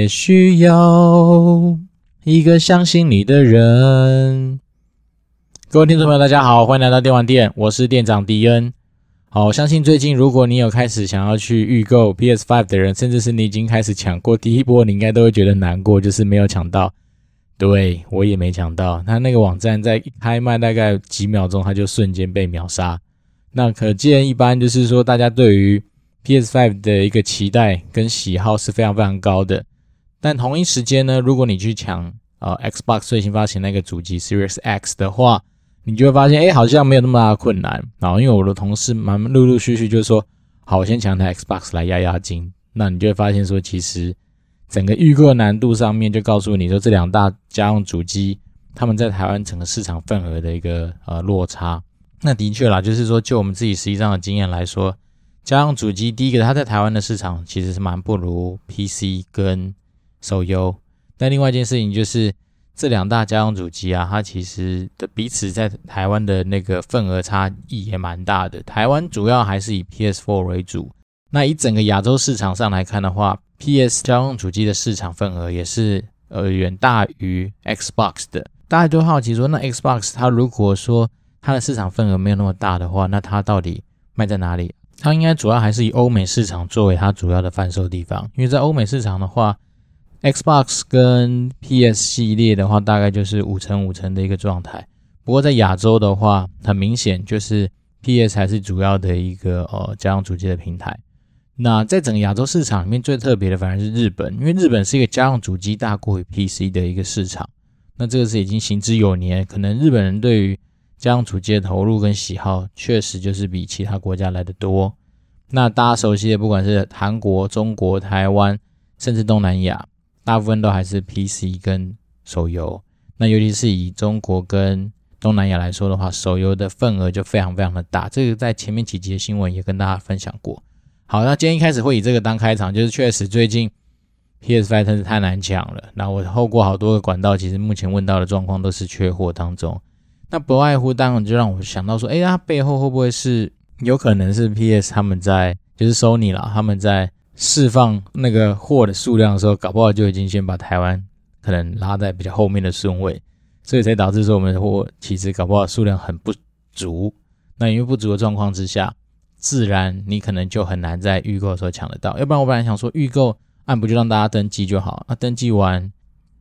也需要一个相信你的人。各位听众朋友，大家好，欢迎来到电玩店，我是店长迪恩。好，我相信最近如果你有开始想要去预购 PS Five 的人，甚至是你已经开始抢过第一波，你应该都会觉得难过，就是没有抢到。对，我也没抢到，他那个网站在一开卖大概几秒钟，他就瞬间被秒杀。那可见一般就是说，大家对于 PS Five 的一个期待跟喜好是非常非常高的，但同一时间呢，如果你去抢呃 Xbox 最新发行那个主机 Series X 的话，你就会发现，哎，好像没有那么大的困难。然后因为我的同事蛮陆陆续续就说，好，我先抢台 Xbox 来压压惊。那你就会发现说，其实整个预购难度上面就告诉你说，这两大家用主机他们在台湾整个市场份额的一个呃落差。那的确啦，就是说就我们自己实际上的经验来说。家用主机，第一个，它在台湾的市场其实是蛮不如 PC 跟手游。但另外一件事情就是，这两大家用主机啊，它其实的彼此在台湾的那个份额差异也蛮大的。台湾主要还是以 PS4 为主。那以整个亚洲市场上来看的话，PS 家用主机的市场份额也是呃远大于 Xbox 的。大家都好奇说，那 Xbox 它如果说它的市场份额没有那么大的话，那它到底卖在哪里？它应该主要还是以欧美市场作为它主要的贩售地方，因为在欧美市场的话，Xbox 跟 PS 系列的话，大概就是五成五成的一个状态。不过在亚洲的话，很明显就是 PS 还是主要的一个呃家用主机的平台。那在整个亚洲市场里面，最特别的反而是日本，因为日本是一个家用主机大过于 PC 的一个市场。那这个是已经行之有年，可能日本人对于家用主机的投入跟喜好确实就是比其他国家来的多。那大家熟悉的，不管是韩国、中国、台湾，甚至东南亚，大部分都还是 PC 跟手游。那尤其是以中国跟东南亚来说的话，手游的份额就非常非常的大。这个在前面几集的新闻也跟大家分享过。好，那今天一开始会以这个当开场，就是确实最近 PS5 真是太难抢了。那我透过好多个管道，其实目前问到的状况都是缺货当中。那不外乎，当然就让我想到说，哎，它背后会不会是有可能是 PS 他们在，就是 Sony 啦，他们在释放那个货的数量的时候，搞不好就已经先把台湾可能拉在比较后面的顺位，所以才导致说我们的货其实搞不好数量很不足。那因为不足的状况之下，自然你可能就很难在预购的时候抢得到。要不然我本来想说预购按不就让大家登记就好，那登记完。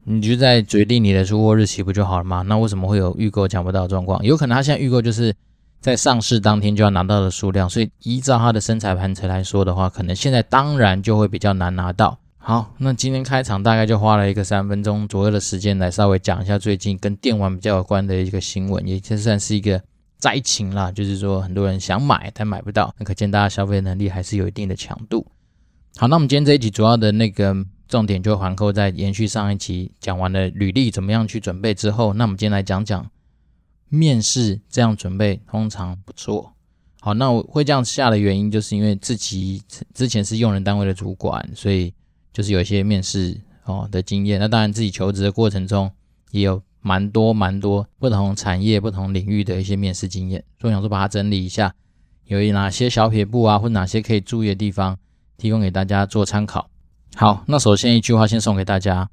你就在决定你的出货日期不就好了吗？那为什么会有预购抢不到的状况？有可能他现在预购就是在上市当天就要拿到的数量，所以依照他的生产盘来说的话，可能现在当然就会比较难拿到。好，那今天开场大概就花了一个三分钟左右的时间来稍微讲一下最近跟电玩比较有关的一个新闻，也就算是一个灾情啦，就是说很多人想买但买不到，那可见大家消费能力还是有一定的强度。好，那我们今天这一集主要的那个。重点就环扣在延续上一期讲完了履历怎么样去准备之后，那我们今天来讲讲面试这样准备通常不错。好，那我会这样下的原因，就是因为自己之前是用人单位的主管，所以就是有一些面试哦的经验。那当然自己求职的过程中也有蛮多蛮多不同产业、不同领域的一些面试经验，所以我想说把它整理一下，有哪些小撇步啊，或哪些可以注意的地方，提供给大家做参考。好，那首先一句话先送给大家，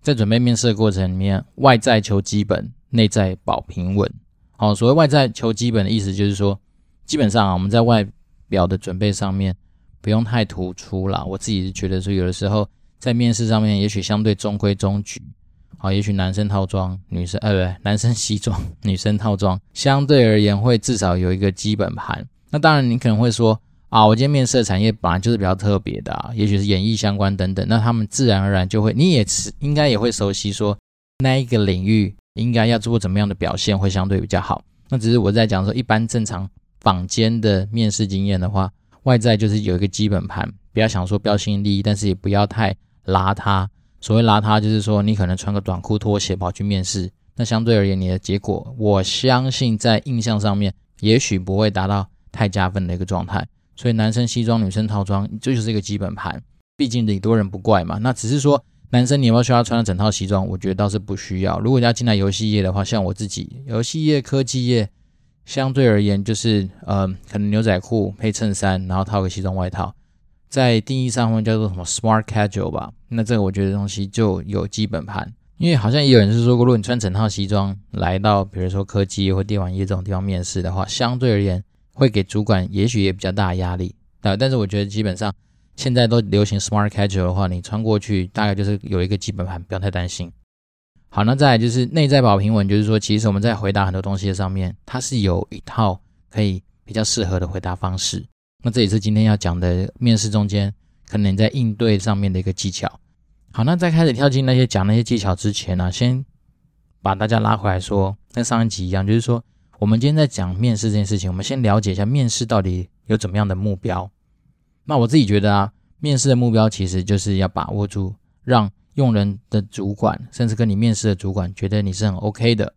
在准备面试的过程里面，外在求基本，内在保平稳。好，所谓外在求基本的意思就是说，基本上啊，我们在外表的准备上面不用太突出啦。我自己是觉得说，有的时候在面试上面，也许相对中规中矩。好，也许男生套装，女生呃，不对，男生西装，女生套装，相对而言会至少有一个基本盘。那当然，你可能会说。啊，我今天面试的产业本来就是比较特别的啊，也许是演艺相关等等，那他们自然而然就会，你也是应该也会熟悉说那一个领域应该要做怎么样的表现会相对比较好。那只是我在讲说一般正常坊间的面试经验的话，外在就是有一个基本盘，不要想说标新立异，但是也不要太邋遢。所谓邋遢就是说你可能穿个短裤拖鞋跑去面试，那相对而言你的结果，我相信在印象上面也许不会达到太加分的一个状态。所以男生西装、女生套装，这就是一个基本盘。毕竟礼多人不怪嘛。那只是说，男生你有没有需要穿整套西装？我觉得倒是不需要。如果要进来游戏业的话，像我自己，游戏业、科技业，相对而言就是，呃，可能牛仔裤配衬衫，然后套个西装外套。在定义上会叫做什么 smart casual 吧？那这个我觉得东西就有基本盘，因为好像也有人是说过，如果你穿整套西装来到比如说科技或电玩业这种地方面试的话，相对而言会给主管也许也比较大压力。啊，但是我觉得基本上现在都流行 smart casual 的话，你穿过去大概就是有一个基本盘，不要太担心。好，那再来就是内在保平稳，就是说其实我们在回答很多东西的上面，它是有一套可以比较适合的回答方式。那这也是今天要讲的面试中间可能在应对上面的一个技巧。好，那在开始跳进那些讲那些技巧之前呢、先把大家拉回来说，跟上一集一样，就是说我们今天在讲面试这件事情，我们先了解一下面试到底有怎么样的目标。那我自己觉得啊，面试的目标其实就是要把握住，让用人的主管，甚至跟你面试的主管觉得你是很 OK 的，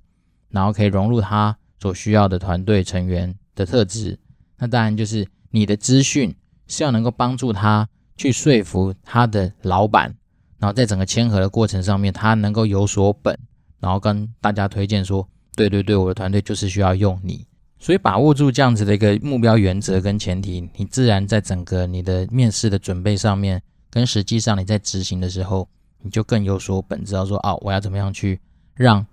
然后可以融入他所需要的团队成员的特质。那当然就是。你的资讯是要能够帮助他去说服他的老板，然后在整个签合的过程上面，他能够有所本，然后跟大家推荐说，对对对，我的团队就是需要用你。所以把握住这样子的一个目标原则跟前提，你自然在整个你的面试的准备上面，跟实际上你在执行的时候，你就更有所本，知道说，哦，我要怎么样去让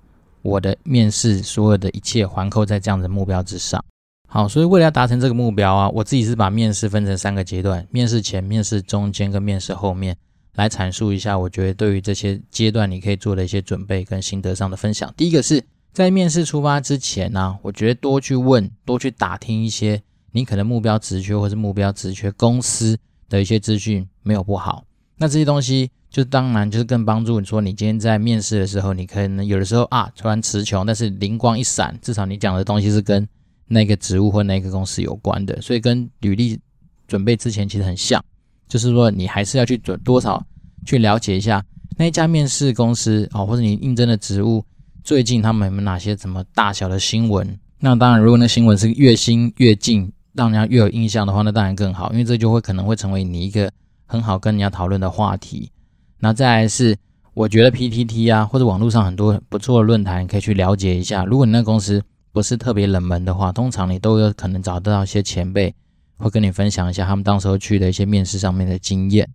我的面试所有的一切环扣在这样的目标之上。好，所以为了要达成这个目标啊，我自己是把面试分成三个阶段：面试前、面试中间跟面试后面，来阐述一下我觉得对于这些阶段你可以做的一些准备跟心得上的分享。第一个是在面试出发之前呢、我觉得多去问、多去打听一些你可能目标职缺或是目标职缺公司的一些资讯没有不好。那这些东西就当然就是更帮助你说，你今天在面试的时候，你可能有的时候啊突然词穷，但是灵光一闪，至少你讲的东西是跟那个职务或那个公司有关的，所以跟履历准备之前其实很像，就是说你还是要去准多少去了解一下那一家面试公司哦，或者你应征的职务最近他们有没有哪些什么大小的新闻？那当然，如果那新闻是越新越近，让人家越有印象的话，那当然更好，因为这就会可能会成为你一个很好跟人家讨论的话题。那再来是，我觉得 PTT 啊，或者网络上很多不错的论坛可以去了解一下，如果你那公司。不是特别冷门的话，通常你都有可能找得到一些前辈会跟你分享一下他们当时候去的一些面试上面的经验。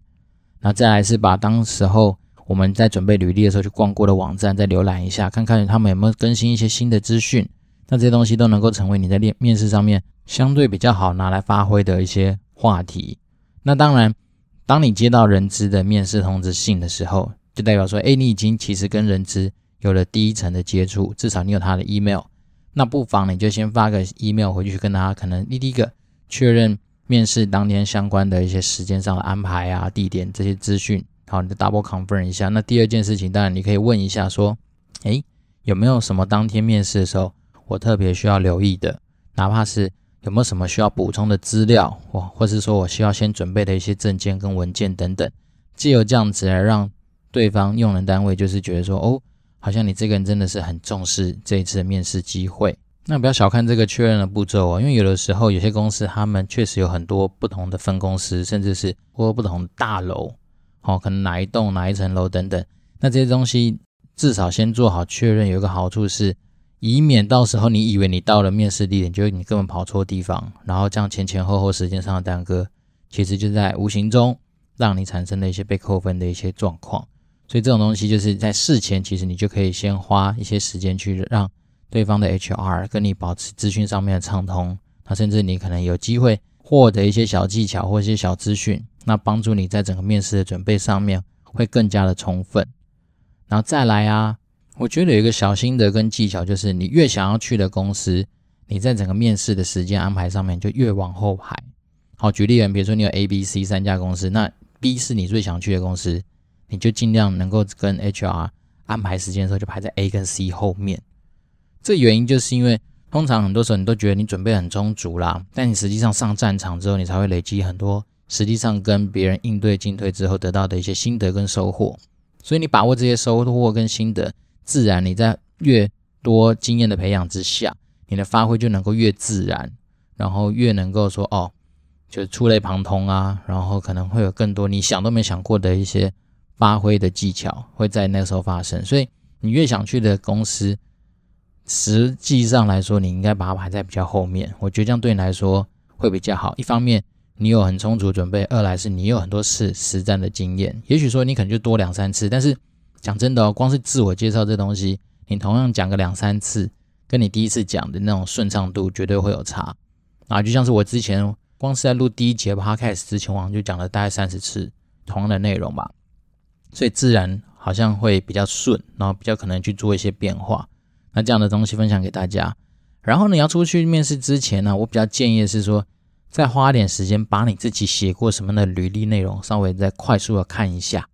那再来是把当时候我们在准备履历的时候去逛过的网站再浏览一下，看看他们有没有更新一些新的资讯。那这些东西都能够成为你在面面试上面相对比较好拿来发挥的一些话题。那当然，当你接到人资的面试通知信的时候，就代表说，哎，你已经其实跟人资有了第一层的接触，至少你有他的 email。那不妨你就先发个 email 回去，跟他可能你第一个确认面试当天相关的一些时间上的安排啊、地点这些资讯，好，你就 double confirm 一下。那第二件事情，当然你可以问一下说，诶，有没有什么当天面试的时候我特别需要留意的？哪怕是有没有什么需要补充的资料，或或是说我需要先准备的一些证件跟文件等等，借由这样子来让对方用人单位就是觉得说，哦。好像你这个人真的是很重视这一次面试机会，那不要小看这个确认的步骤哦，因为有的时候有些公司他们确实有很多不同的分公司，甚至是或不同大楼，哦，可能哪一栋哪一层楼等等，那这些东西至少先做好确认，有一个好处是，以免到时候你以为你到了面试地点，就你根本跑错地方，然后这样前前后后时间上的耽搁，其实就在无形中让你产生了一些被扣分的一些状况。所以这种东西就是在事前，其实你就可以先花一些时间去让对方的 HR 跟你保持资讯上面的畅通，那甚至你可能有机会获得一些小技巧或一些小资讯，那帮助你在整个面试的准备上面会更加的充分。然后再来啊，我觉得有一个小心得跟技巧，就是你越想要去的公司，你在整个面试的时间安排上面就越往后排。好，举例人，比如说你有 A、B、C 三家公司，那 B 是你最想去的公司。你就尽量能够跟 HR 安排时间的时候，就排在 A 跟 C 后面。这原因就是因为通常很多时候你都觉得你准备很充足啦，但你实际上上战场之后，你才会累积很多实际上跟别人应对进退之后得到的一些心得跟收获。所以你把握这些收获跟心得，自然你在越多经验的培养之下，你的发挥就能够越自然，然后越能够说哦，就触类旁通啊，然后可能会有更多你想都没想过的一些。发挥的技巧会在那时候发生，所以你越想去的公司，实际上来说，你应该把它排在比较后面。我觉得这样对你来说会比较好。一方面，你有很充足准备，二来是你有很多次实战的经验。也许说你可能就多两三次，但是讲真的哦，光是自我介绍这东西，你同样讲个两三次，跟你第一次讲的那种顺畅度绝对会有差啊！就像是我之前光是在录第一节 Podcast 之前，我就讲了大概三十次同样的内容吧，所以自然好像会比较顺，然后比较可能去做一些变化。那这样的东西分享给大家。然后你要出去面试之前呢，我比较建议的是说，再花点时间把你自己写过什么的履历内容稍微再快速的看一下。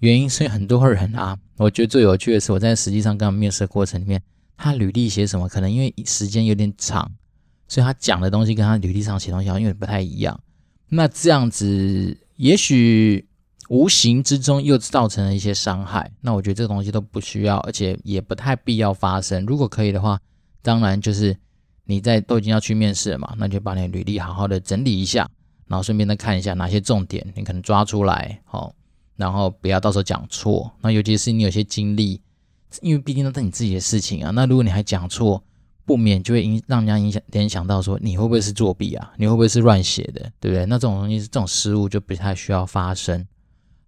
原因是很多人啊，我觉得最有趣的是我在实际上跟他面试的过程里面，他履历写什么，可能因为时间有点长，所以他讲的东西跟他履历上写东西好像有点不太一样。那这样子也许无形之中又造成了一些伤害。那我觉得这个东西都不需要，而且也不太必要发生。如果可以的话，当然就是。你在都已经要去面试了嘛，那就把你的履历好好的整理一下，然后顺便再看一下哪些重点你可能抓出来，好，然后不要到时候讲错。那尤其是你有些经历，因为毕竟都是你自己的事情啊。那如果你还讲错，不免就会影让人家影响联想到说你会不会是作弊啊？你会不会是乱写的？对不对？那这种东西，这种失误就不太需要发生。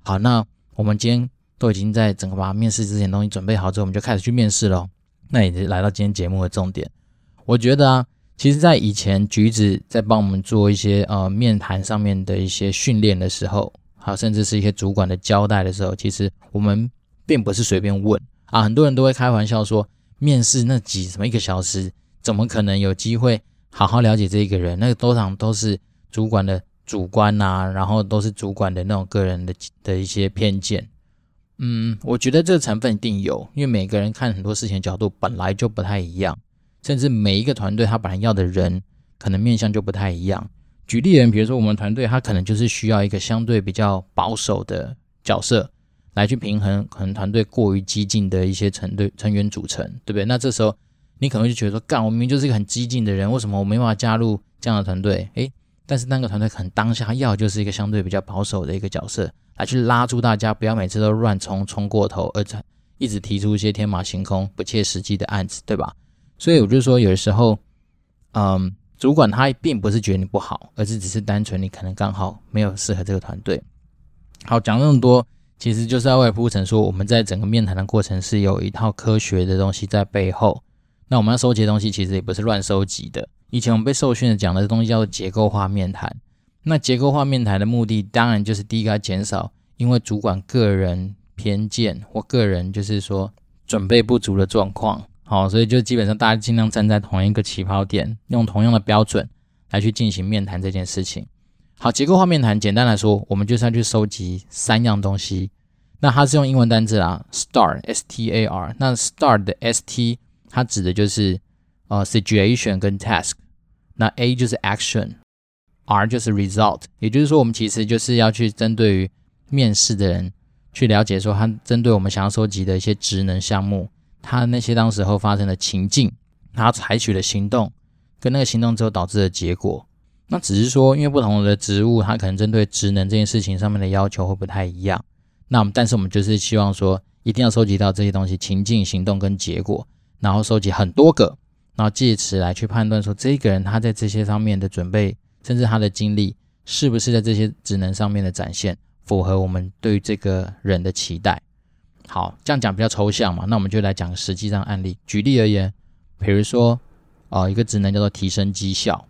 好，那我们今天都已经在整个把面试之前东西准备好之后，我们就开始去面试喽。那也是来到今天节目的重点。我觉得啊，其实，在以前橘子在帮我们做一些呃面谈上面的一些训练的时候，还有甚至是一些主管的交代的时候，其实我们并不是随便问啊。很多人都会开玩笑说，面试那几什么一个小时，怎么可能有机会好好了解这一个人？那个通常都是主管的主观呐、然后都是主管的那种个人的的一些偏见。嗯，我觉得这个成分一定有，因为每个人看很多事情的角度本来就不太一样。甚至每一个团队他本来要的人可能面向就不太一样。举例人，比如说我们团队他可能就是需要一个相对比较保守的角色来去平衡可能团队过于激进的一些成队成员组成，对不对？那这时候你可能就觉得说，干，我明明就是一个很激进的人，为什么我没办法加入这样的团队？诶，但是那个团队可能当下要就是一个相对比较保守的一个角色来去拉住大家，不要每次都乱冲冲过头，而且一直提出一些天马行空、不切实际的案子，对吧？所以我就说，有的时候，嗯，主管他并不是觉得你不好，而是只是单纯你可能刚好没有适合这个团队。好，讲那么多，其实就是要为铺陈说，我们在整个面谈的过程是有一套科学的东西在背后。那我们要收集的东西，其实也不是乱收集的。以前我们被受训的讲的东西叫做结构化面谈。那结构化面谈的目的，当然就是第一个要减少因为主管个人偏见或个人就是说准备不足的状况。好，所以就基本上大家尽量站在同一个起跑点，用同样的标准来去进行面谈这件事情。好，结构化面谈，简单来说，我们就是要去收集三样东西。那它是用英文单字啊，STAR，S-T-A-R。那 STAR 的 S-T 它指的就是呃 situation 跟 task。那 A 就是 action，R 就是 result。也就是说，我们其实就是要去针对于面试的人去了解说，他针对我们想要收集的一些职能项目。他那些当时候发生的情境，他采取的行动，跟那个行动之后导致的结果，那只是说，因为不同的职务，他可能针对职能这件事情上面的要求会不太一样。那我们，但是我们就是希望说，一定要收集到这些东西，情境、行动跟结果，然后收集很多个，然后借此来去判断说，这个人他在这些上面的准备，甚至他的经历，是不是在这些职能上面的展现，符合我们对于这个人的期待。好，这样讲比较抽象嘛，那我们就来讲实际上案例。举例而言，比如说，呃，一个职能叫做提升绩效。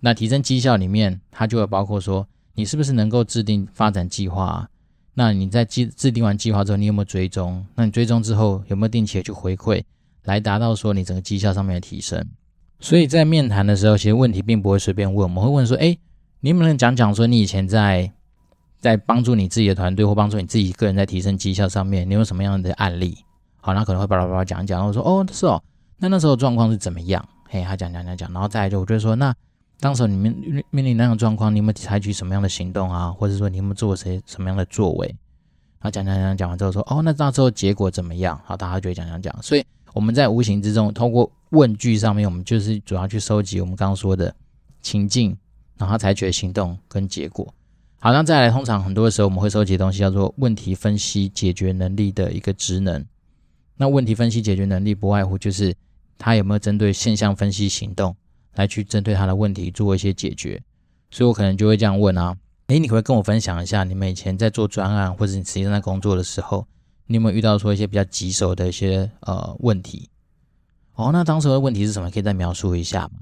那提升绩效里面，它就会包括说，你是不是能够制定发展计划啊？那你在制制定完计划之后，你有没有追踪？那你追踪之后有没有定期的去回馈，来达到说你整个绩效上面的提升？所以在面谈的时候，其实问题并不会随便问，我们会问说，哎，你能不能讲讲说你以前在在帮助你自己的团队或帮助你自己个人在提升绩效上面，你有什么样的案例？好，那可能会巴拉巴拉讲一讲，然后说哦，是哦，那那时候状况是怎么样？嘿，他讲讲讲讲，然后再来就我就说，那当时你们面临那种状况，你有没有采取什么样的行动啊？或者说你有没有做些什么样的作为？然后讲讲讲讲完之后说，哦，那那时候结果怎么样？好，大家就会讲讲讲。所以我们在无形之中，通过问句上面，我们就是主要去收集我们刚刚说的情境，然后采取的行动跟结果。好，那再来，通常很多的时候我们会收集的东西叫做问题分析解决能力的一个职能。那问题分析解决能力不外乎就是他有没有针对现象分析行动来去针对他的问题做一些解决。所以我可能就会这样问啊，诶，你可不可以跟我分享一下，你们以前在做专案或者你实际上在工作的时候，你有没有遇到说一些比较棘手的一些呃问题？哦，那当时的问题是什么？可以再描述一下吗？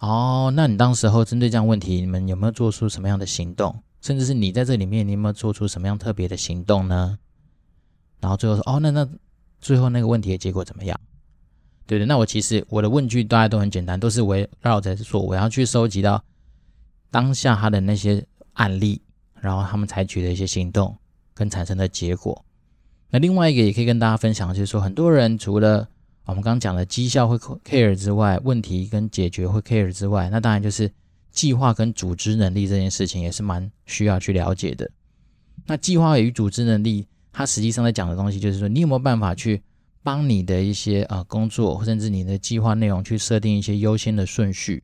哦，那你当时候针对这样问题，你们有没有做出什么样的行动？甚至是你在这里面，你有没有做出什么样特别的行动呢？然后最后说，哦，那那最后那个问题的结果怎么样？对的，那我其实我的问句大家都很简单，都是围绕着说我要去收集到当下他的那些案例，然后他们采取的一些行动跟产生的结果。那另外一个也可以跟大家分享，就是说很多人除了我们刚刚讲的绩效会 care 之外，问题跟解决会 care 之外，那当然就是。计划跟组织能力这件事情也是蛮需要去了解的。那计划与组织能力，它实际上在讲的东西就是说，你有没有办法去帮你的一些啊工作，甚至你的计划内容去设定一些优先的顺序。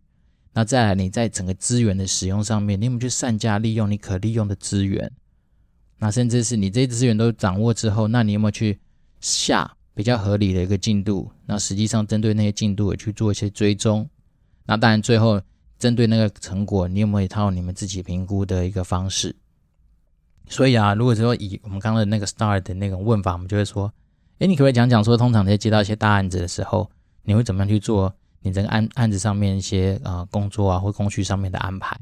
那再来，你在整个资源的使用上面，你有没有去善加利用你可利用的资源？那甚至是你这些资源都掌握之后，那你有没有去下比较合理的一个进度？那实际上针对那些进度也去做一些追踪。那当然最后。针对那个成果，你有没有一套你们自己评估的一个方式？所以啊，如果说以我们刚刚的那个 STAR 的那种问法，我们就会说：哎，你可不可以讲讲说，通常在接到一些大案子的时候，你会怎么样去做你这个案案子上面一些啊、工作啊或工序上面的安排？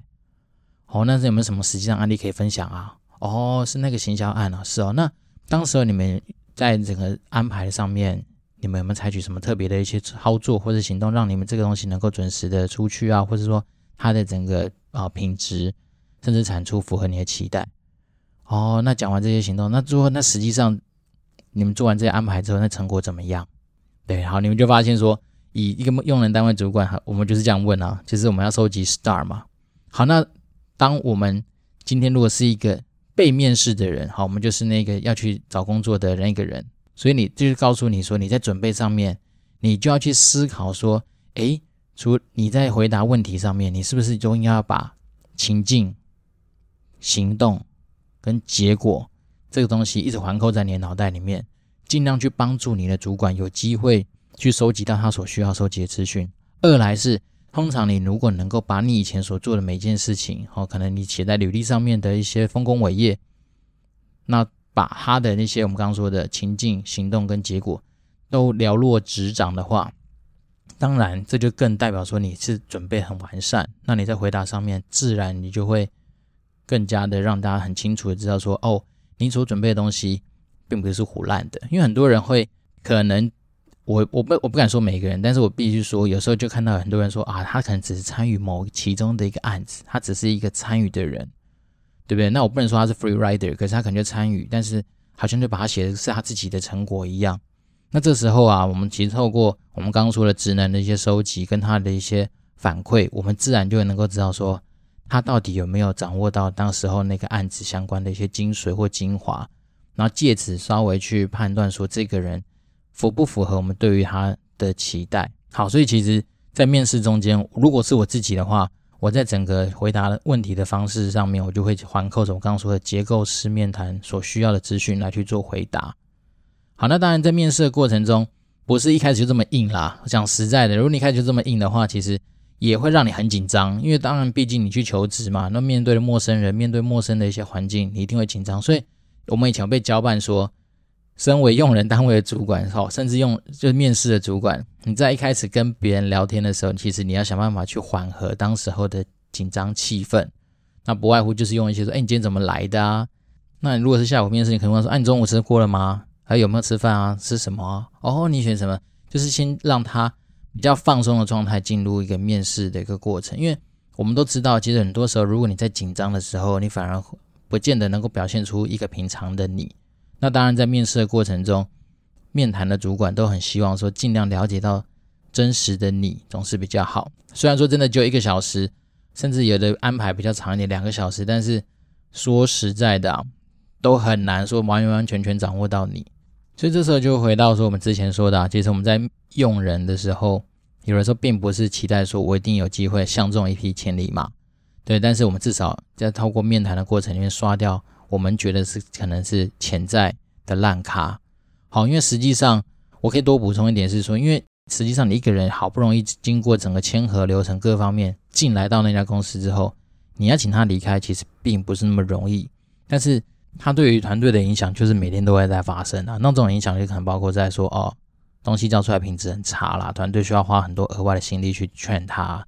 哦，那是有没有什么实际上案例可以分享啊？哦，是那个行销案啊，是哦。那当时候你们在整个安排上面。你们有没有采取什么特别的一些操作或者行动，让你们这个东西能够准时的出去啊？或者说它的整个啊品质甚至产出符合你的期待？哦，那讲完这些行动，那最后那实际上你们做完这些安排之后，那成果怎么样？对，好，你们就发现说，以一个用人单位主管，我们就是这样问啊，就是我们要收集 STAR 嘛。好，那当我们今天如果是一个被面试的人，好，我们就是那个要去找工作的那个人。所以你就是告诉你说，你在准备上面，你就要去思考说，诶，除你在回答问题上面，你是不是就应该要把情境、行动跟结果这个东西一直环扣在你的脑袋里面，尽量去帮助你的主管有机会去收集到他所需要收集的资讯。二来是，通常你如果能够把你以前所做的每件事情，哦，可能你写在履历上面的一些丰功伟业，那。把他的那些我们刚刚说的情境、行动跟结果都了若指掌的话，当然这就更代表说你是准备很完善。那你在回答上面，自然你就会更加的让大家很清楚的知道说，哦，你所准备的东西并不是胡烂的。因为很多人会可能，我我不我不敢说每个人，但是我必须说，有时候就看到很多人说啊，他可能只是参与某其中的一个案子，他只是一个参与的人。对不对？那我不能说他是 free rider，可是他可能就参与，但是好像就把他写的是他自己的成果一样。那这时候啊，我们其实透过我们刚刚说的职能的一些收集跟他的一些反馈，我们自然就能够知道说他到底有没有掌握到当时候那个案子相关的一些精髓或精华，然后借此稍微去判断说这个人符不符合我们对于他的期待。好，所以其实，在面试中间，如果是我自己的话。我在整个回答问题的方式上面，我就会环扣着我刚刚说的结构式面谈所需要的资讯来去做回答。好，那当然在面试的过程中，不是一开始就这么硬啦。讲实在的，如果你一开始就这么硬的话，其实也会让你很紧张，因为当然毕竟你去求职嘛，那面对陌生人，面对陌生的一些环境，你一定会紧张。所以我们以前被交办说。身为用人单位的主管，好，甚至用就是面试的主管，你在一开始跟别人聊天的时候，其实你要想办法去缓和当时候的紧张气氛。那不外乎就是用一些说，哎，你今天怎么来的啊？那你如果是下午面试，你可能会说，哎，你中午吃过了吗？还有没有吃饭啊？吃什么？哦，你选什么？就是先让他比较放松的状态进入一个面试的一个过程。因为我们都知道，其实很多时候，如果你在紧张的时候，你反而不见得能够表现出一个平常的你。那当然，在面试的过程中，面谈的主管都很希望说，尽量了解到真实的你，总是比较好。虽然说真的就一个小时，甚至有的安排比较长一点，两个小时，但是说实在的啊，都很难说完完全全掌握到你。所以这时候就回到说我们之前说的啊，其实我们在用人的时候，有的时候并不是期待说我一定有机会相中一匹千里马，对，但是我们至少在透过面谈的过程里面刷掉。我们觉得是可能是潜在的烂咖，好，因为实际上我可以多补充一点是说，因为实际上你一个人好不容易经过整个签核流程各方面进来到那家公司之后，你要请他离开，其实并不是那么容易。但是他对于团队的影响，就是每天都会在发生啊。那这种影响就可能包括在说，哦，东西交出来品质很差啦，团队需要花很多额外的心力去劝他，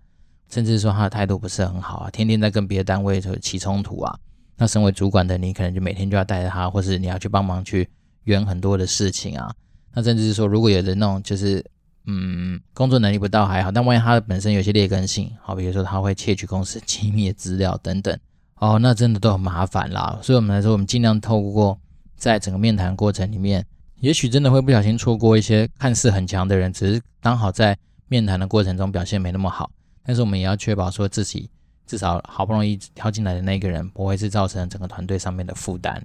甚至说他的态度不是很好啊，天天在跟别的单位就起冲突啊。那身为主管的你，可能就每天就要带着他，或是你要去帮忙去圆很多的事情啊。那甚至是说，如果有的那种就是。嗯，工作能力不到还好，但万一他本身有些劣根性，好，比如说他会窃取公司机密资料等等，哦，那真的都很麻烦啦。所以我们来说，我们尽量透过在整个面谈过程里面，也许真的会不小心错过一些看似很强的人，只是刚好在面谈的过程中表现没那么好。但是我们也要确保说自己至少好不容易挑进来的那个人，不会是造成整个团队上面的负担。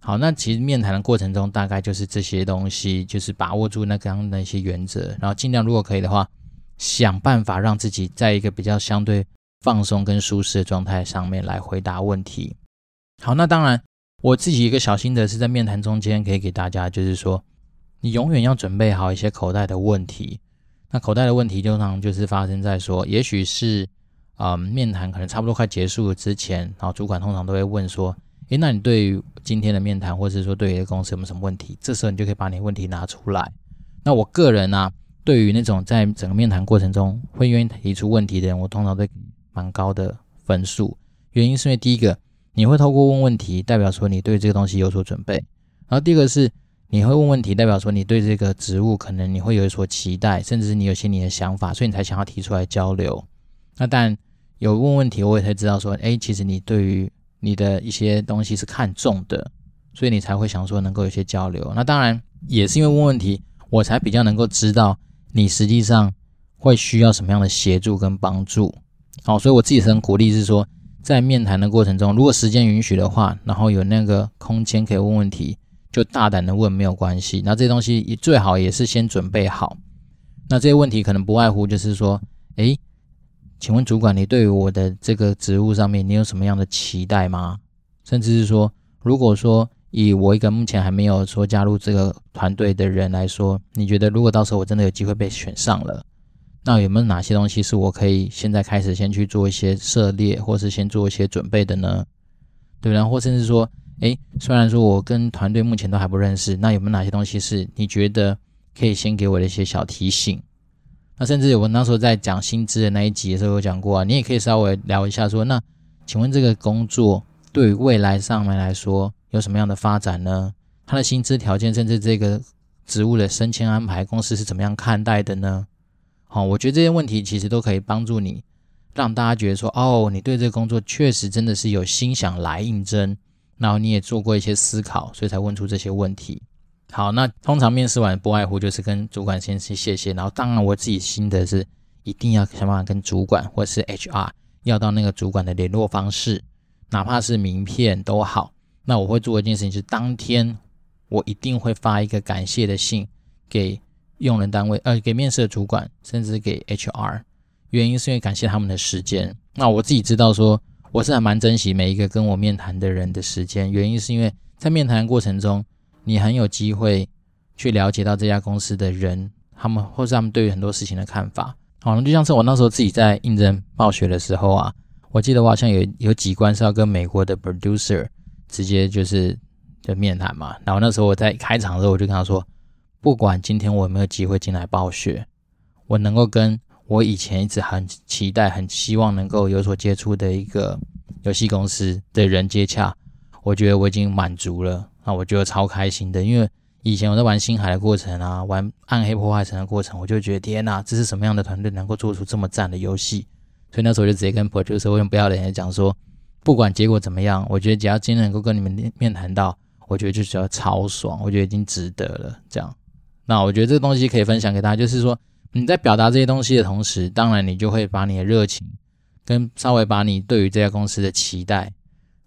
好，那其实面谈的过程中，大概就是这些东西，就是把握住那刚刚那些原则，然后尽量如果可以的话，想办法让自己在一个比较相对放松跟舒适的状态上面来回答问题。好，那当然我自己一个小心得是在面谈中间可以给大家，就是说你永远要准备好一些口袋的问题。那口袋的问题通常就是发生在说，也许是啊、嗯，面谈可能差不多快结束之前，然后主管通常都会问说。诶，那你对于今天的面谈，或者是说对于公司有没有什么问题？这时候你就可以把你的问题拿出来。那我个人呢、啊，对于那种在整个面谈过程中会愿意提出问题的人，我通常都蛮高的分数。原因是因为第一个，你会透过问问题，代表说你对这个东西有所准备；然后第二个是，你会问问题，代表说你对这个职务可能你会有所期待，甚至是你有些你的想法，所以你才想要提出来交流。那但有问问题，我也才知道说，诶，其实你对于你的一些东西是看重的，所以你才会想说能够有些交流。那当然也是因为问问题，我才比较能够知道你实际上会需要什么样的协助跟帮助。好，所以我自己是很鼓励是说，在面谈的过程中，如果时间允许的话，然后有那个空间可以问问题，就大胆的问没有关系。那这些东西最好也是先准备好。那这些问题可能不外乎就是说，诶。请问主管，你对于我的这个职务上面，你有什么样的期待吗？甚至是说，如果说以我一个目前还没有说加入这个团队的人来说，你觉得如果到时候我真的有机会被选上了，那有没有哪些东西是我可以现在开始先去做一些涉猎，或是先做一些准备的呢？对，然后甚至说，诶，虽然说我跟团队目前都还不认识，那有没有哪些东西是你觉得可以先给我的一些小提醒？那甚至我那时候在讲薪资的那一集的时候有讲过啊，你也可以稍微聊一下说，那请问这个工作对于未来上面来说有什么样的发展呢？他的薪资条件，甚至这个职务的升迁安排，公司是怎么样看待的呢？好，我觉得这些问题其实都可以帮助你，让大家觉得说，哦，你对这个工作确实真的是有心想来应征，然后你也做过一些思考，所以才问出这些问题。好，那通常面试完不外乎就是跟主管先去谢谢，然后当然我自己心得是一定要想办法跟主管或是 HR 要到那个主管的联络方式，哪怕是名片都好。那我会做一件事情，是当天我一定会发一个感谢的信给用人单位，呃，给面试的主管，甚至给 HR。原因是因为感谢他们的时间。那我自己知道说我是还蛮珍惜每一个跟我面谈的人的时间，原因是因为在面谈过程中。你很有机会去了解到这家公司的人，他们或是他们对于很多事情的看法。好，那就像是我那时候自己在应征暴雪的时候啊，我记得我好像有有几关是要跟美国的 producer 直接就是就面谈嘛。然后那时候我在开场的时候，我就跟他说，不管今天我有没有机会进来暴雪，我能够跟我以前一直很期待、很希望能够有所接触的一个游戏公司的人接洽，我觉得我已经满足了。那我觉得超开心的，因为以前我在玩星海的过程啊，玩暗黑破坏神的过程，我就觉得天呐，这是什么样的团队能够做出这么赞的游戏？所以那时候我就直接跟 producer 为什么不要脸讲说，不管结果怎么样，我觉得只要今天能够跟你们面谈到，我觉得就觉得超爽，我觉得已经值得了。这样，那我觉得这个东西可以分享给大家，就是说你在表达这些东西的同时，当然你就会把你的热情跟稍微把你对于这家公司的期待。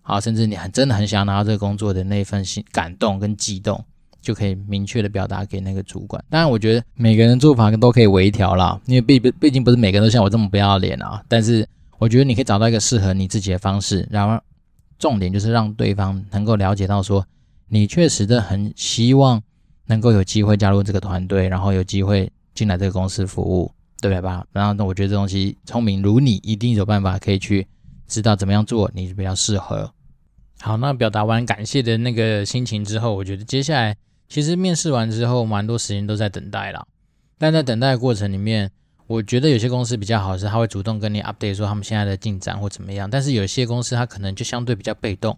好，甚至你很真的很想拿到这个工作的那份心感动跟激动，就可以明确的表达给那个主管。当然，我觉得每个人做法都可以微调啦，因为毕毕毕竟不是每个人都像我这么不要脸啊。但是，我觉得你可以找到一个适合你自己的方式，然后重点就是让对方能够了解到说，你确实的很希望能够有机会加入这个团队，然后有机会进来这个公司服务，对吧？然后，那我觉得这东西聪明如你，一定有办法可以去。知道怎么样做你比较适合。好，那表达完感谢的那个心情之后，我觉得接下来其实面试完之后，蛮多时间都在等待了。但在等待的过程里面，我觉得有些公司比较好是，他会主动跟你 update 说他们现在的进展或怎么样。但是有些公司他可能就相对比较被动。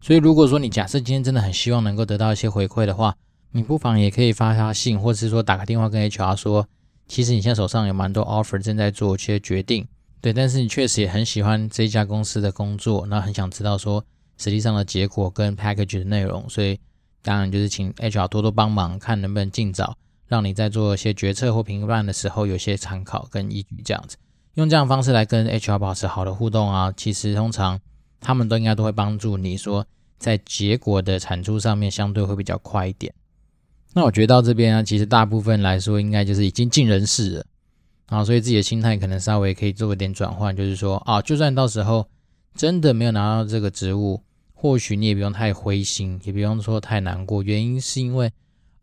所以如果说你假设今天真的很希望能够得到一些回馈的话，你不妨也可以发发信，或是说打个电话跟 HR 说，其实你现在手上有蛮多 offer 正在做一些决定，对，但是你确实也很喜欢这一家公司的工作，那很想知道说实际上的结果跟 package 的内容，所以当然就是请 HR 多多帮忙，看能不能尽早让你在做一些决策或评判的时候有些参考跟依据，这样子用这样方式来跟 HR 保持好的互动啊，其实通常他们都应该都会帮助你说在结果的产出上面相对会比较快一点。那我觉得到这边啊，其实大部分来说应该就是已经尽人事了啊，所以自己的心态可能稍微可以做一点转换，就是说啊，就算到时候真的没有拿到这个职务，或许你也不用太灰心，也不用说太难过。原因是因为，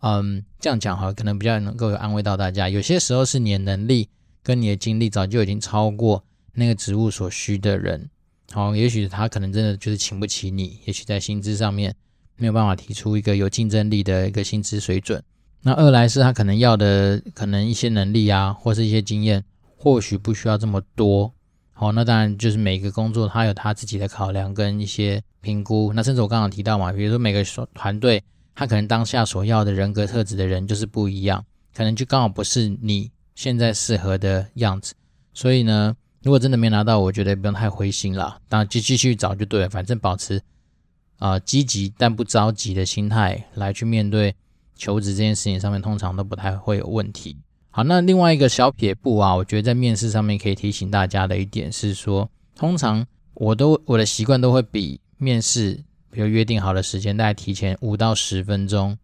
嗯，这样讲哈，可能比较能够有安慰到大家。有些时候是你的能力跟你的经历早就已经超过那个职务所需的人，好，也许他可能真的就是请不起你，也许在薪资上面。没有办法提出一个有竞争力的一个薪资水准。那二来是他可能要的可能一些能力啊，或是一些经验，或许不需要这么多。好，那当然就是每个工作他有他自己的考量跟一些评估。那甚至我刚刚提到嘛，比如说每个团队他可能当下所要的人格特质的人就是不一样，可能就刚好不是你现在适合的样子。所以呢，如果真的没拿到，我觉得不用太灰心啦，当然就继续找就对了，反正保持。啊、呃，积极但不着急的心态来去面对求职这件事情上面，通常都不太会有问题。好，那另外一个小撇步啊，我觉得在面试上面可以提醒大家的一点是说，通常我都我的习惯都会比面试，比如约定好的时间，大概提前五到十分钟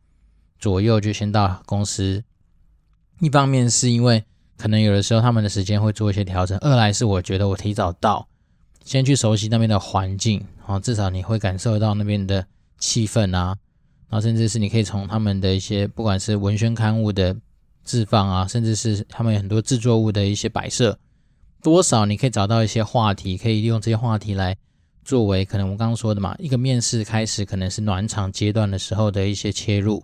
左右就先到公司。一方面是因为可能有的时候他们的时间会做一些调整，二来是我觉得我提早到。先去熟悉那边的环境，啊，至少你会感受到那边的气氛啊，后甚至是你可以从他们的一些不管是文宣刊物的置放啊，甚至是他们很多制作物的一些摆设，多少你可以找到一些话题，可以利用这些话题来作为可能我刚刚说的嘛，一个面试开始可能是暖场阶段的时候的一些切入，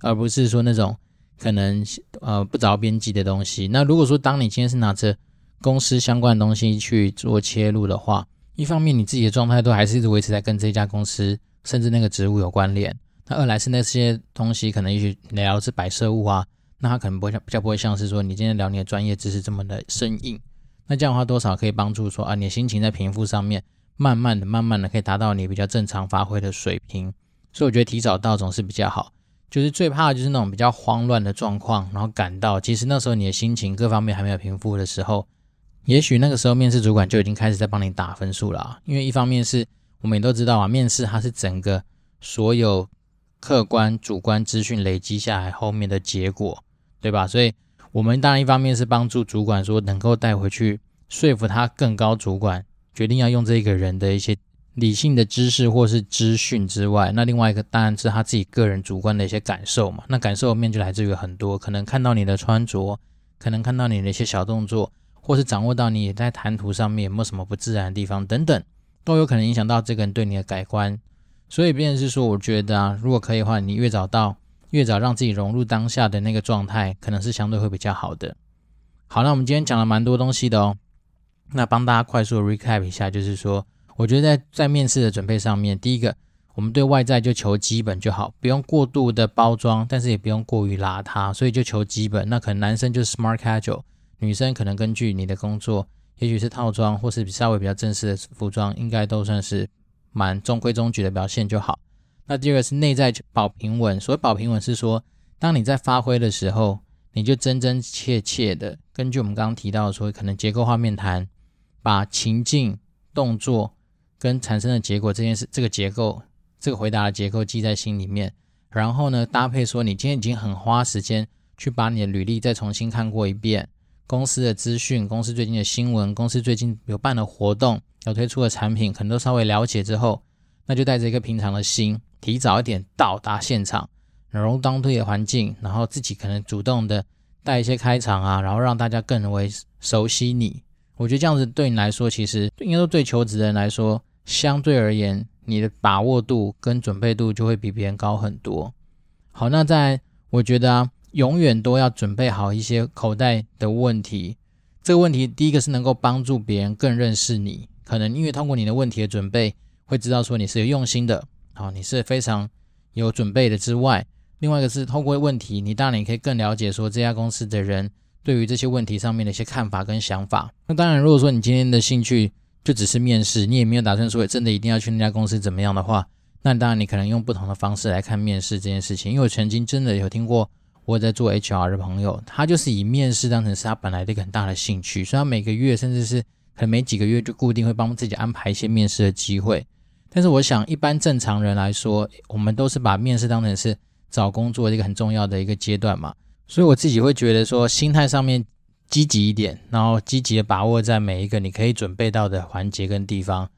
而不是说那种可能呃不着边际的东西。那如果说当你今天是拿着公司相关的东西去做切入的话，一方面你自己的状态都还是一直维持在跟这家公司甚至那个职务有关联，那二来是那些东西可能也许聊的是摆设物啊，那他可能不会像比较不会像是说你今天聊你的专业知识这么的生硬，那这样的话多少可以帮助说啊你的心情在平复上面，慢慢的慢慢的可以达到你比较正常发挥的水平，所以我觉得提早到总是比较好，就是最怕的就是那种比较慌乱的状况，然后赶到，其实那时候你的心情各方面还没有平复的时候。也许那个时候面试主管就已经开始在帮你打分数了啊，因为一方面是我们也都知道啊，面试它是整个所有客观主观资讯累积下来后面的结果，对吧？所以我们当然一方面是帮助主管说能够带回去说服他更高主管决定要用这个人的一些理性的知识或是资讯之外，那另外一个当然是他自己个人主观的一些感受嘛。那感受面就来自于很多，可能看到你的穿着，可能看到你的一些小动作。或是掌握到你在谈吐上面有没有什么不自然的地方等等，都有可能影响到这个人对你的改观。所以，便是说，我觉得啊，如果可以的话，你越早到，越早让自己融入当下的那个状态，可能是相对会比较好的。好，那我们今天讲了蛮多东西的哦。那帮大家快速 recap 一下，就是说，我觉得在在面试的准备上面，第一个，我们对外在就求基本就好，不用过度的包装，但是也不用过于邋遢，所以就求基本。那可能男生就是 smart casual。女生可能根据你的工作，也许是套装，或是稍微比较正式的服装，应该都算是蛮中规中矩的表现就好。那第二个是内在保平稳，所谓保平稳是说，当你在发挥的时候，你就真真切切的根据我们刚刚提到的说，可能结构化面谈，把情境、动作跟产生的结果这件事，这个结构，这个回答的结构记在心里面，然后呢，搭配说你今天已经很花时间去把你的履历再重新看过一遍。公司的资讯，公司最近的新闻，公司最近有办的活动，有推出的产品，可能都稍微了解之后，那就带着一个平常的心，提早一点到达现场，融入当地的环境，然后自己可能主动的带一些开场啊，然后让大家更为熟悉你。我觉得这样子对你来说，其实应该说对求职的人来说，相对而言，你的把握度跟准备度就会比别人高很多。好，那在我觉得啊，永远都要准备好一些口袋的问题。这个问题，第一个是能够帮助别人更认识你，可能因为通过你的问题的准备，会知道说你是有用心的，好，你是非常有准备的之外，另外一个是透过问题，你当然也可以更了解说这家公司的人对于这些问题上面的一些看法跟想法。那当然，如果说你今天的兴趣就只是面试，你也没有打算说真的一定要去那家公司怎么样的话，那当然你可能用不同的方式来看面试这件事情。因为我曾经真的有听过。我在做 HR 的朋友，他就是以面试当成是他本来的一个很大的兴趣，所以他每个月甚至是可能每几个月就固定会帮自己安排一些面试的机会。但是我想，一般正常人来说，我们都是把面试当成是找工作的一个很重要的一个阶段嘛。所以我自己会觉得说，心态上面积极一点，然后积极的把握在每一个你可以准备到的环节跟地方。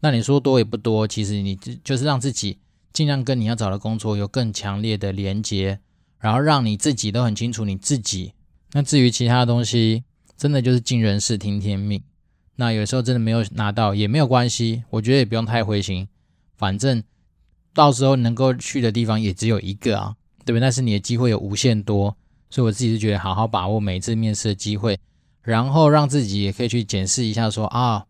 那你说多也不多，其实你就是让自己尽量跟你要找的工作有更强烈的连接。然后让你自己都很清楚你自己。那至于其他的东西，真的就是尽人事听天命。那有时候真的没有拿到也没有关系，我觉得也不用太灰心。反正到时候能够去的地方也只有一个啊，对不对？但是你的机会有无限多，所以我自己是觉得好好把握每一次面试的机会，然后让自己也可以去检视一下说，说啊，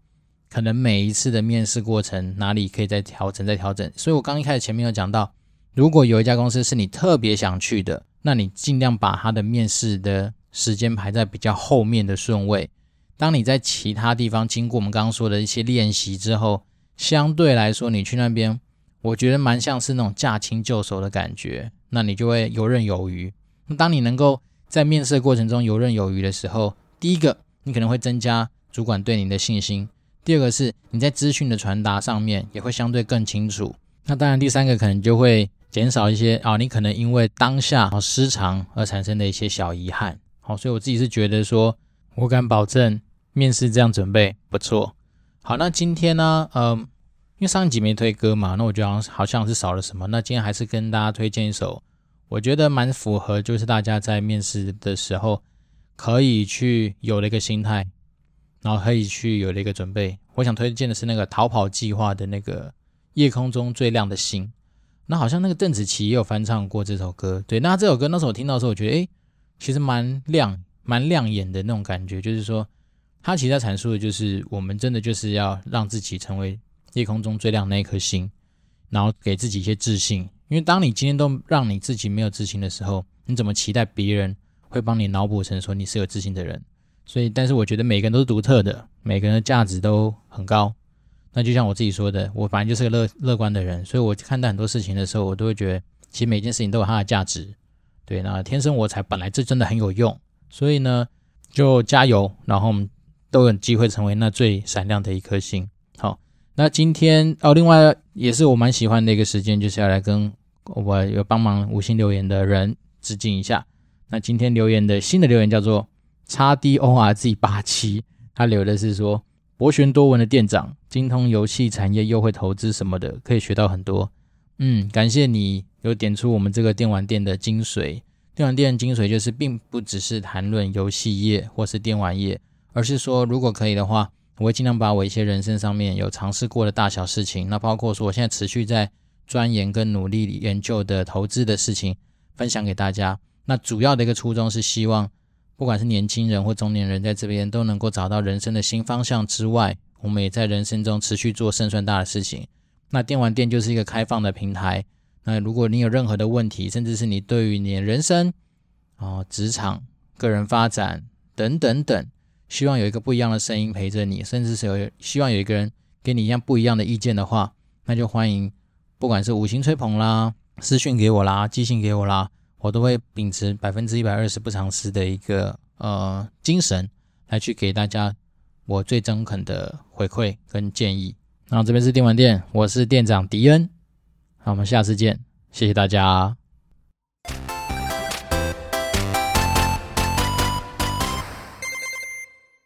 可能每一次的面试过程哪里可以再调整、再调整。所以我刚一开始前面有讲到。如果有一家公司是你特别想去的，那你尽量把他的面试的时间排在比较后面的顺位。当你在其他地方经过我们刚刚说的一些练习之后，相对来说你去那边，我觉得蛮像是那种驾轻就熟的感觉，那你就会游刃有余。那当你能够在面试的过程中游刃有余的时候，第一个你可能会增加主管对你的信心；第二个是你在资讯的传达上面也会相对更清楚。那当然，第三个可能就会。减少一些啊，你可能因为当下失常而产生的一些小遗憾。好，所以我自己是觉得说，我敢保证面试这样准备不错。好，那今天呢，嗯，因为上一集没推歌嘛，那我觉得好像好像是少了什么。那今天还是跟大家推荐一首，我觉得蛮符合，就是大家在面试的时候可以去有的一个心态，然后可以去有的一个准备。我想推荐的是那个逃跑计划的那个《夜空中最亮的星》。那好像那个邓紫棋也有翻唱过这首歌，对。那这首歌那时候我听到的时候，我觉得诶，其实蛮亮、蛮亮眼的那种感觉，就是说，它其实在阐述的就是我们真的就是要让自己成为夜空中最亮那一颗星，然后给自己一些自信。因为当你今天都让你自己没有自信的时候，你怎么期待别人会帮你脑补成说你是有自信的人？所以，但是我觉得每个人都是独特的，每个人的价值都很高。那就像我自己说的，我反正就是个乐乐观的人，所以我看待很多事情的时候，我都会觉得，其实每件事情都有它的价值。对，那天生我材本来这真的很有用，所以呢，就加油，然后我们都有机会成为那最闪亮的一颗星。好，那今天哦，另外也是我蛮喜欢的一个时间，就是要来跟我有帮忙五星留言的人致敬一下。那今天留言的新的留言叫做 XDORZ 八七，他留的是说。博学多闻的店长，精通游戏产业，又会投资什么的，可以学到很多。嗯，感谢你有点出我们这个电玩店的精髓。电玩店的精髓就是，并不只是谈论游戏业或是电玩业，而是说，如果可以的话，我会尽量把我一些人生上面有尝试过的大小事情，那包括说我现在持续在钻研跟努力研究的投资的事情，分享给大家。那主要的一个初衷是希望。不管是年轻人或中年人，在这边都能够找到人生的新方向之外，我们也在人生中持续做胜算大的事情。那电玩店就是一个开放的平台。那如果你有任何的问题，甚至是你对于你的人生、哦职场、个人发展等等等，希望有一个不一样的声音陪着你，甚至是有希望有一个人给你一样不一样的意见的话，那就欢迎，不管是五星吹捧啦、私讯给我啦、寄信给我啦。我都会秉持百分之一百二十不藏私的一个呃精神，来去给大家我最中肯的回馈跟建议。那这边是电玩店，我是店长迪恩，那我们下次见，谢谢大家。